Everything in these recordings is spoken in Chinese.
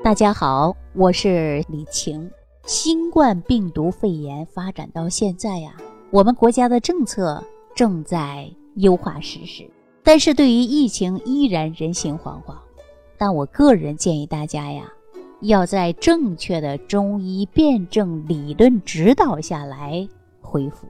大家好，我是李晴。新冠病毒肺炎发展到现在呀，我们国家的政策正在优化实施，但是对于疫情依然人心惶惶。但我个人建议大家呀，要在正确的中医辩证理论指导下来恢复，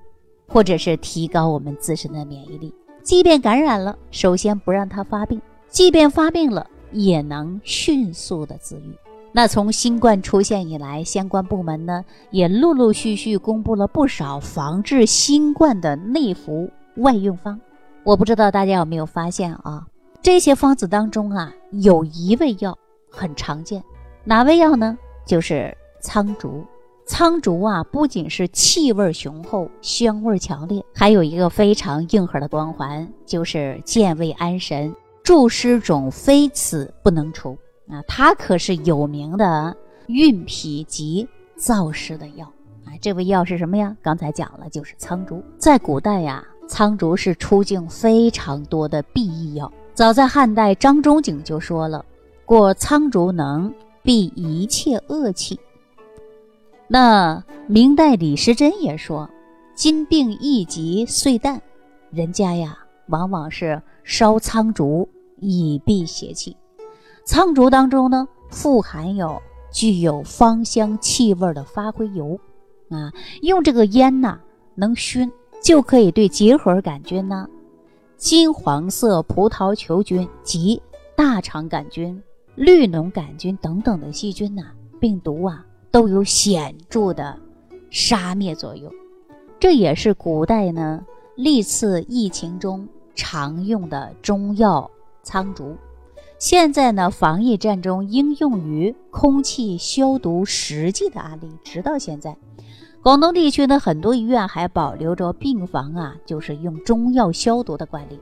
或者是提高我们自身的免疫力。即便感染了，首先不让它发病；即便发病了，也能迅速的自愈。那从新冠出现以来，相关部门呢也陆陆续续公布了不少防治新冠的内服外用方。我不知道大家有没有发现啊？这些方子当中啊，有一味药很常见，哪味药呢？就是苍竹。苍竹啊，不仅是气味雄厚、香味强烈，还有一个非常硬核的光环，就是健胃安神。助湿肿非此不能除啊！它可是有名的运脾及燥湿的药啊！这味药是什么呀？刚才讲了，就是苍竹。在古代呀，苍竹是出境非常多的避疫药。早在汉代，张仲景就说了：“过苍竹能避一切恶气。”那明代李时珍也说：“金病易疾遂淡，人家呀，往往是烧苍竹。”以避邪气。苍竹当中呢，富含有具有芳香气味的发灰油，啊，用这个烟呐，能熏，就可以对结核杆菌呐、金黄色葡萄球菌及大肠杆菌、绿脓杆菌等等的细菌呐、病毒啊，都有显著的杀灭作用。这也是古代呢历次疫情中常用的中药。苍竹，现在呢，防疫战中应用于空气消毒实际的案例，直到现在，广东地区呢，很多医院还保留着病房啊，就是用中药消毒的惯例。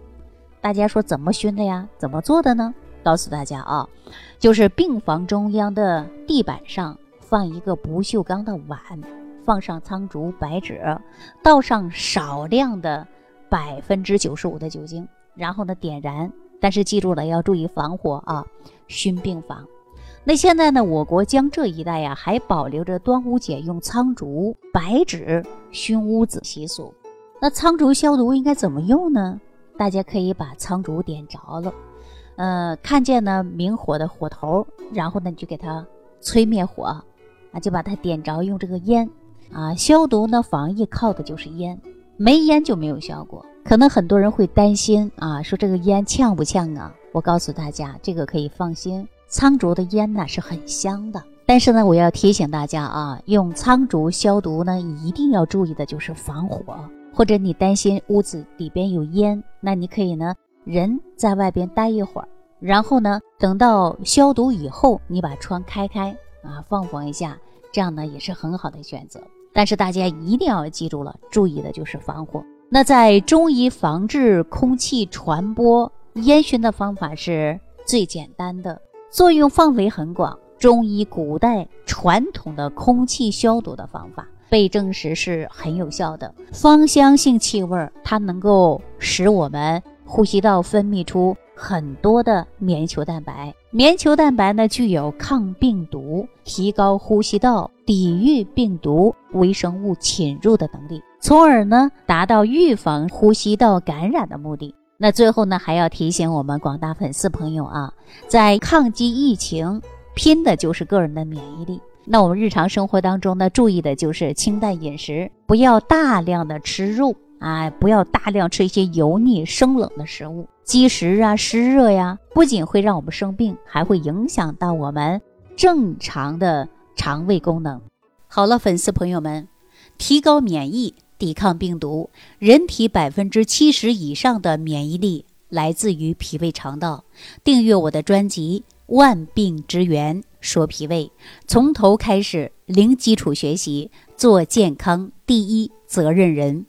大家说怎么熏的呀？怎么做的呢？告诉大家啊，就是病房中央的地板上放一个不锈钢的碗，放上苍竹白芷，倒上少量的百分之九十五的酒精，然后呢，点燃。但是记住了，要注意防火啊！熏病房。那现在呢，我国江浙一带呀，还保留着端午节用苍竹、白芷熏屋子习俗。那苍竹消毒应该怎么用呢？大家可以把苍竹点着了，呃，看见呢明火的火头，然后呢你就给它吹灭火，啊，就把它点着，用这个烟啊消毒呢，防疫靠的就是烟，没烟就没有效果。可能很多人会担心啊，说这个烟呛不呛啊？我告诉大家，这个可以放心，苍竹的烟呢是很香的。但是呢，我要提醒大家啊，用苍竹消毒呢，一定要注意的就是防火。或者你担心屋子里边有烟，那你可以呢，人在外边待一会儿，然后呢，等到消毒以后，你把窗开开啊，放风一下，这样呢也是很好的选择。但是大家一定要记住了，注意的就是防火。那在中医防治空气传播烟熏的方法是最简单的，作用范围很广。中医古代传统的空气消毒的方法被证实是很有效的。芳香性气味，它能够使我们呼吸道分泌出很多的棉球蛋白。棉球蛋白呢，具有抗病毒、提高呼吸道、抵御病毒微生物侵入的能力。从而呢，达到预防呼吸道感染的目的。那最后呢，还要提醒我们广大粉丝朋友啊，在抗击疫情，拼的就是个人的免疫力。那我们日常生活当中呢，注意的就是清淡饮食，不要大量的吃肉啊，不要大量吃一些油腻生冷的食物，积食啊、湿热呀，不仅会让我们生病，还会影响到我们正常的肠胃功能。好了，粉丝朋友们，提高免疫。抵抗病毒，人体百分之七十以上的免疫力来自于脾胃肠道。订阅我的专辑《万病之源说脾胃》，从头开始，零基础学习，做健康第一责任人。